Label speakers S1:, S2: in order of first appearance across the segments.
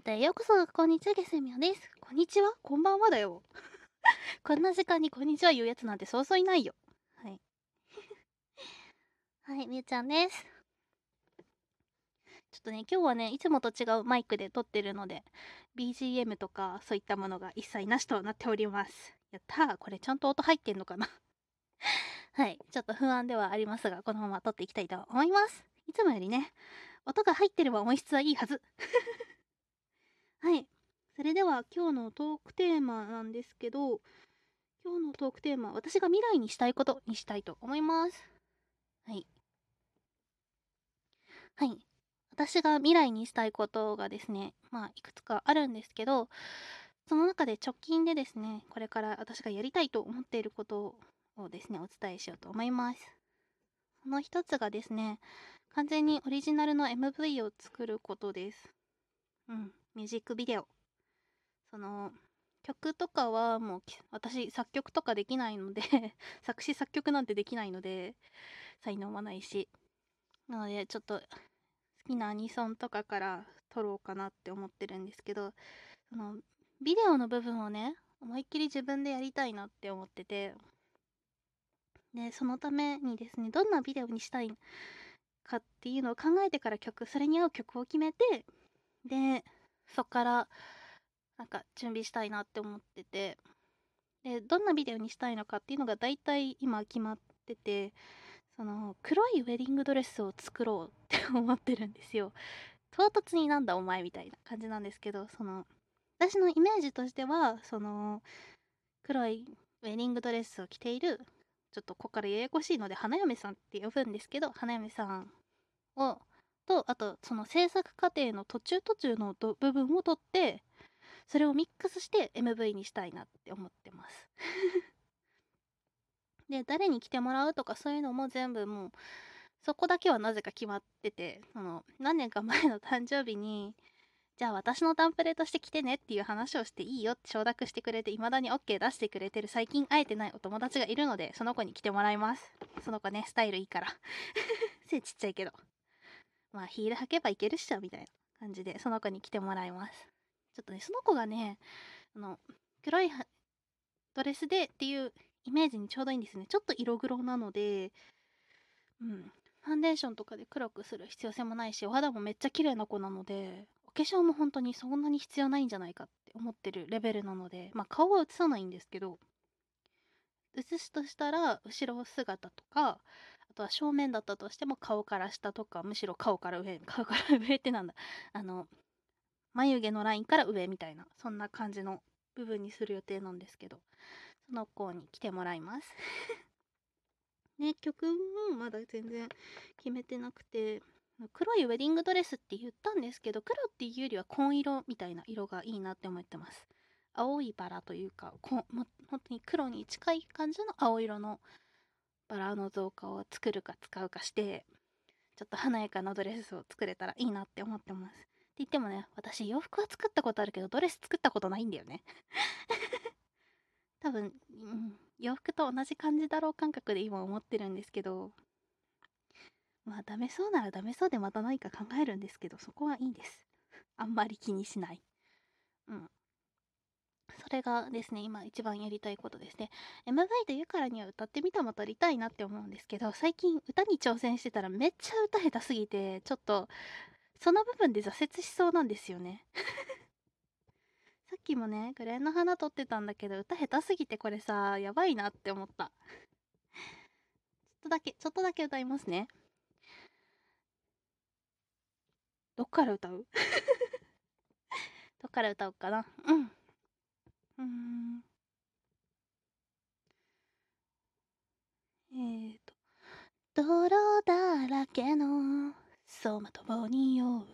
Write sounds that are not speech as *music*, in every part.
S1: えっと、ようこそ、こんにちは、ゲスミオです。こんにちはこんばんはだよ。*laughs* こんな時間にこんにちは言うやつなんてそうそういないよ。はい。*laughs* はい、みゆちゃんです。ちょっとね、今日はね、いつもと違うマイクで撮ってるので、BGM とかそういったものが一切なしとなっております。やったー、これちゃんと音入ってんのかな？*laughs* はい、ちょっと不安ではありますが、このまま撮っていきたいと思います。いつもよりね、音が入ってれば音質はいいはず。はい。それでは今日のトークテーマなんですけど、今日のトークテーマ、私が未来にしたいことにしたいと思います。はい。はい。私が未来にしたいことがですね、まあ、いくつかあるんですけど、その中で直近でですね、これから私がやりたいと思っていることをですね、お伝えしようと思います。その一つがですね、完全にオリジナルの MV を作ることです。うん。ミュージックビデオ。その、曲とかはもう私作曲とかできないので *laughs* 作詞作曲なんてできないので才能はないしなのでちょっと好きなアニソンとかから撮ろうかなって思ってるんですけどそのビデオの部分をね思いっきり自分でやりたいなって思っててでそのためにですねどんなビデオにしたいかっていうのを考えてから曲それに合う曲を決めてでそっからなんか準備したいなって思ってて。でどんなビデオにしたいのかっていうのが大体今決まっててその黒いウェディングドレスを作ろうって思ってるんですよ。唐突になんだお前みたいな感じなんですけどその私のイメージとしてはその黒いウェディングドレスを着ているちょっとここからややこしいので花嫁さんって呼ぶんですけど花嫁さんをとあとその制作過程の途中途中の部分を取ってそれをミックスして MV にしたいなって思ってます。*laughs* で誰に来てもらうとかそういうのも全部もうそこだけはなぜか決まっててその何年か前の誕生日にじゃあ私のタンプレとして来てねっていう話をしていいよって承諾してくれて未だに OK 出してくれてる最近会えてないお友達がいるのでその子に来てもらいます。その子ねスタイルいいから。*laughs* 背ちっちゃいけど。まあヒール履けばいけるっしょみたいな感じでその子に来てもらいます。ちょっとねその子がねあの黒いドレスでっていうイメージにちょうどいいんですね。ちょっと色黒なのでうん。ファンデーションとかで黒くする必要性もないしお肌もめっちゃ綺麗な子なのでお化粧も本当にそんなに必要ないんじゃないかって思ってるレベルなのでまあ顔は映さないんですけど映すとしたら後ろ姿とかあとは正面だったとしても顔から下とかむしろ顔から上 *laughs* 顔から上ってなんだ。あの眉毛のラインから上みたいなそんな感じの部分にする予定なんですけどその子に来てもらいます。*laughs* ね曲もまだ全然決めてなくて黒いウェディングドレスって言ったんですけど黒っていうよりは紺色みたいな色がいいなって思ってます。青いバラというかこも本当に黒に近い感じの青色のバラの造花を作るか使うかしてちょっと華やかなドレスを作れたらいいなって思ってます。って言ってもね私洋服は作ったことあるけどドレス作ったことないんだよね。*laughs* 多分、うん、洋服と同じ感じだろう感覚で今思ってるんですけどまあダメそうならダメそうでまた何か考えるんですけどそこはいいです。あんまり気にしない。うん。それがですね、今一番やりたいことですね。MV というからには歌ってみたも撮りたいなって思うんですけど、最近歌に挑戦してたらめっちゃ歌下手すぎて、ちょっとその部分で挫折しそうなんですよね。*laughs* さっきもね、グレーの花撮ってたんだけど、歌下手すぎてこれさ、やばいなって思った。ちょっとだけ、ちょっとだけ歌いますね。どっから歌う？*laughs* どっから歌おうかな？うん。えっ、と、泥だらけの走馬灯に酔う。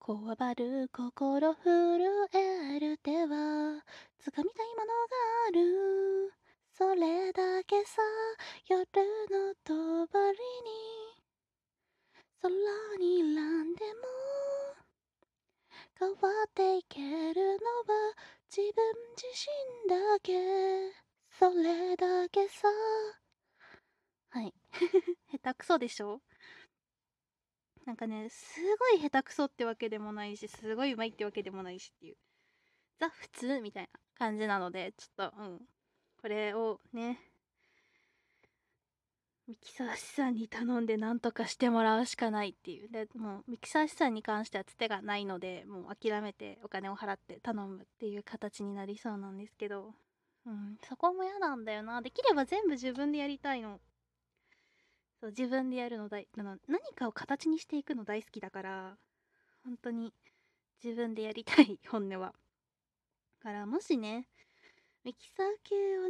S1: こわばる心震える手は、掴みたいものがある。それだけさ、夜の帳に、空にんでも、変わっていけるのは自分自身だけそれだけさはい *laughs* 下手くそでしょ？なんかね、すごい下手くそってわけでもないし、すごい上手いってわけでもないしっていう。ザ普通みたいな感じなので、ちょっと、うん。これをね、ミキサー師さんに頼んで何とかしてもらうしかないっていう。で、もうミキサー師さんに関してはつてがないので、もう諦めてお金を払って頼むっていう形になりそうなんですけど、うん、そこも嫌なんだよな。できれば全部自分でやりたいの。そう、自分でやるの大、あの、何かを形にしていくの大好きだから、本当に自分でやりたい、本音は。だから、もしね、ミキサー系を、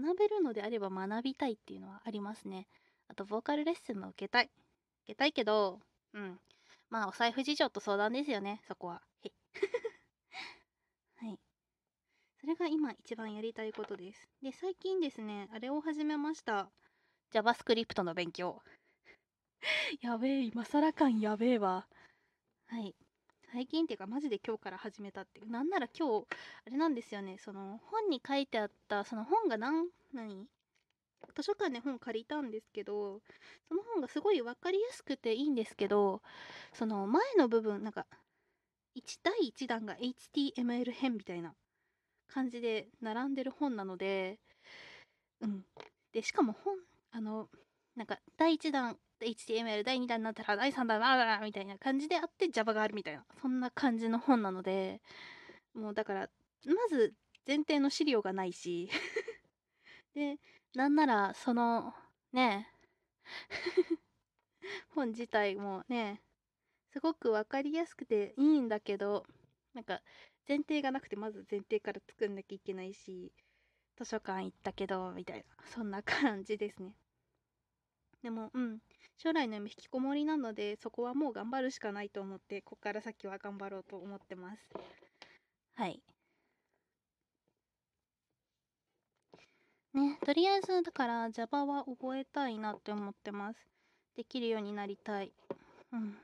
S1: 学べるのであれば学びたいっていうのはありますね。あと、ボーカルレッスンも受けたい。受けたいけど、うん。まあ、お財布事情と相談ですよね、そこは。へ *laughs* はい。それが今一番やりたいことです。で、最近ですね、あれを始めました。JavaScript の勉強。*laughs* やべえ、今更感やべえわ。はい。最近っていうかマジで今日から始めたっていう。なんなら今日、あれなんですよね、その本に書いてあった、その本が何、何？図書館で本借りたんですけど、その本がすごい分かりやすくていいんですけど、その前の部分、なんか、1第1弾が HTML 編みたいな感じで並んでる本なので、うん。で、しかも本、あの、なんか第1弾 HTML 第2弾になったら第3弾あらみたいな感じであって Java があるみたいなそんな感じの本なのでもうだからまず前提の資料がないし *laughs* でなんならそのね *laughs* 本自体もねすごく分かりやすくていいんだけどなんか前提がなくてまず前提から作んなきゃいけないし図書館行ったけどみたいなそんな感じですね。でもうん。将来の夢引きこもりなのでそこはもう頑張るしかないと思ってこっから先は頑張ろうと思ってます。はい。ねとりあえずだから Java は覚えたいなって思ってます。できるようになりたい。うん。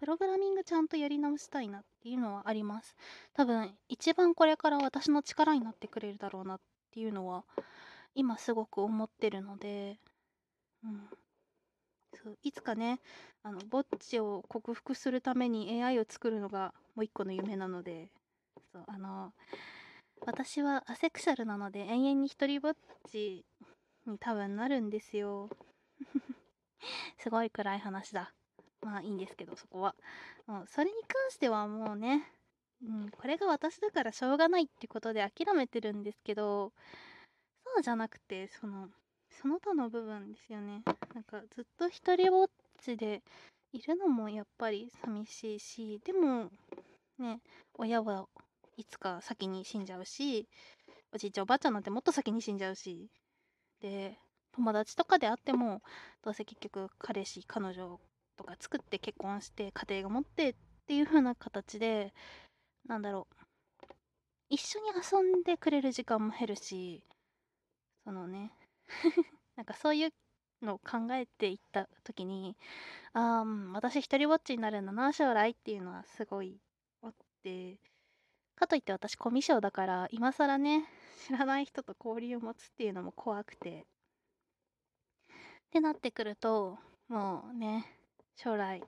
S1: プログラミングちゃんとやり直したいなっていうのはあります。多分一番これから私の力になってくれるだろうなっていうのは今すごく思ってるのでうん。そういつかねあのぼっちを克服するために AI を作るのがもう一個の夢なのでそうあの私はアセクシャルなので永遠に一人ぼっちに多分なるんですよ。*laughs* すごい暗い話だ。まあいいんですけどそこは。もうそれに関してはもうね、うん、これが私だからしょうがないってことで諦めてるんですけどそうじゃなくてそのその他の部分ですよね。なんかずっと一人ぼっちでいるのもやっぱり寂しいしでもね親はいつか先に死んじゃうしおじいちゃんおばあちゃんなんてもっと先に死んじゃうしで友達とかであってもどうせ結局彼氏彼女とか作って結婚して家庭が持ってっていう風な形でなんだろう一緒に遊んでくれる時間も減るしそのね *laughs* なんかそういうのを考えていった時にああ私一人ぼっちになるんだな将来っていうのはすごいあって。かといって私コミュ障だから今更ね知らない人と交流を持つっていうのも怖くて。ってなってくるともうね将来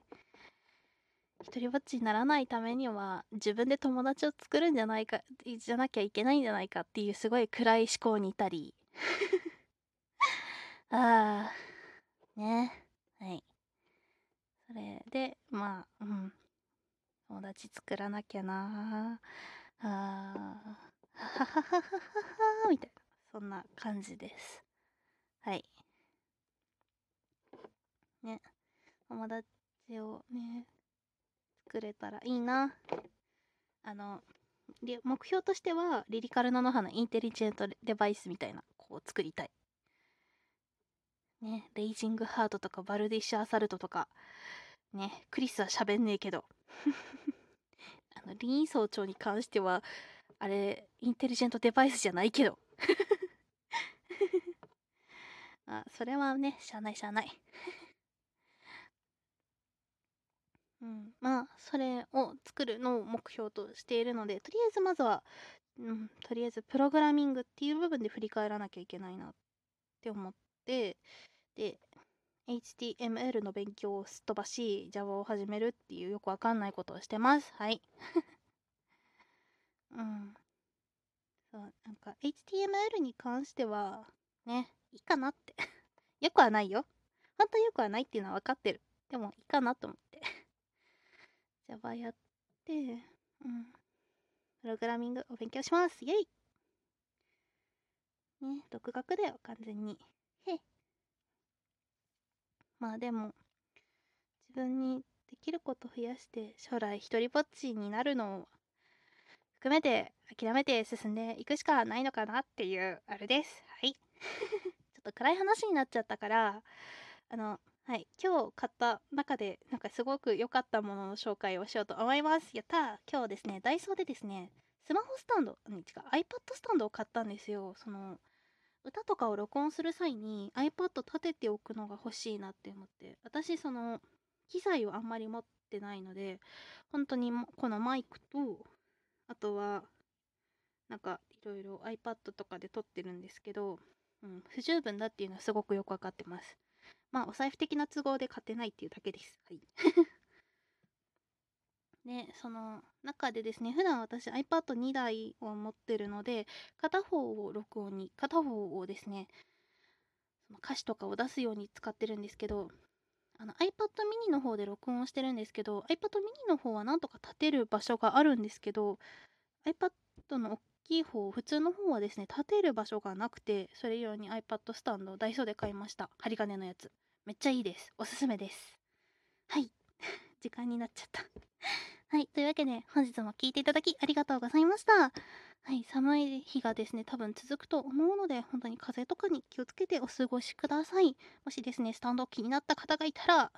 S1: 一人ぼっちにならないためには自分で友達を作るんじゃないかじゃなきゃいけないんじゃないかっていうすごい暗い思考にいたり。*laughs* ああ、ね。はい。それで、まあ、うん。友達作らなきゃなあ。あははははははみたいな。そんな感じです。はい。ね。友達をね、作れたらいいな。あの、目標としては、リリカルナノハのインテリジェントデバイスみたいな、こう作りたい。ね、レイジングハートとかバルディッシュアサルトとか、ね、クリスは喋んねえけど。*laughs* あの、リーン総長に関しては、あれ、インテリジェントデバイスじゃないけど。*laughs* あ、それはね、しゃあないしゃあない。*laughs* うん、まあ、それを作るのを目標としているので、とりあえずまずは、うん、とりあえずプログラミングっていう部分で振り返らなきゃいけないなって思って、で、HTML の勉強をすっ飛ばし Java を始めるっていうよくわかんないことをしてます。はい。*laughs* うん。そうなんか HTML に関してはねいいかなって。*laughs* よくはないよ。本当よくはないっていうのは分かってる。でもいいかなと思って。*laughs* Java やってうん。プログラミングを勉強します。イェイ。ね独学だよ完全に。まあでも自分にできること増やして将来一人ぼっちになるのを含めて諦めて進んでいくしかないのかなっていうあれです。はい。*laughs* ちょっと暗い話になっちゃったからあのはい。今日買った中でなんかすごく良かったものの紹介をしようと思います。やった今日ですねダイソーでですねスマホスタンド、違う、iPad スタンドを買ったんですよ。その、歌とかを録音する際に iPad 立てておくのが欲しいなって思って。私、その、機材をあんまり持ってないので、本当にこのマイクと、あとは、なんか、いろいろ iPad とかで撮ってるんですけど、うん、不十分だっていうのはすごくよくわかってます。まあ、お財布的な都合で買ってないっていうだけです。はい。で、その中でですね、普段私 iPad2 台を持ってるので、片方を録音に、片方をですね、その歌詞とかを出すように使ってるんですけど、あの iPad mini の方で録音してるんですけど、iPad mini の方はなんとか立てる場所があるんですけど、iPad の大きい方、普通の方はですね、立てる場所がなくて、それ用に iPad スタンドをダイソーで買いました。針金のやつ。めっちゃいいです。おすすめです。はい。*laughs* 時間になっちゃったはい。というわけで、本日も聴いていただきありがとうございました。はい。寒い日がですね、多分続くと思うので、本当に風邪とかに気をつけてお過ごしください。もしですね、スタンド気になった方がいたら、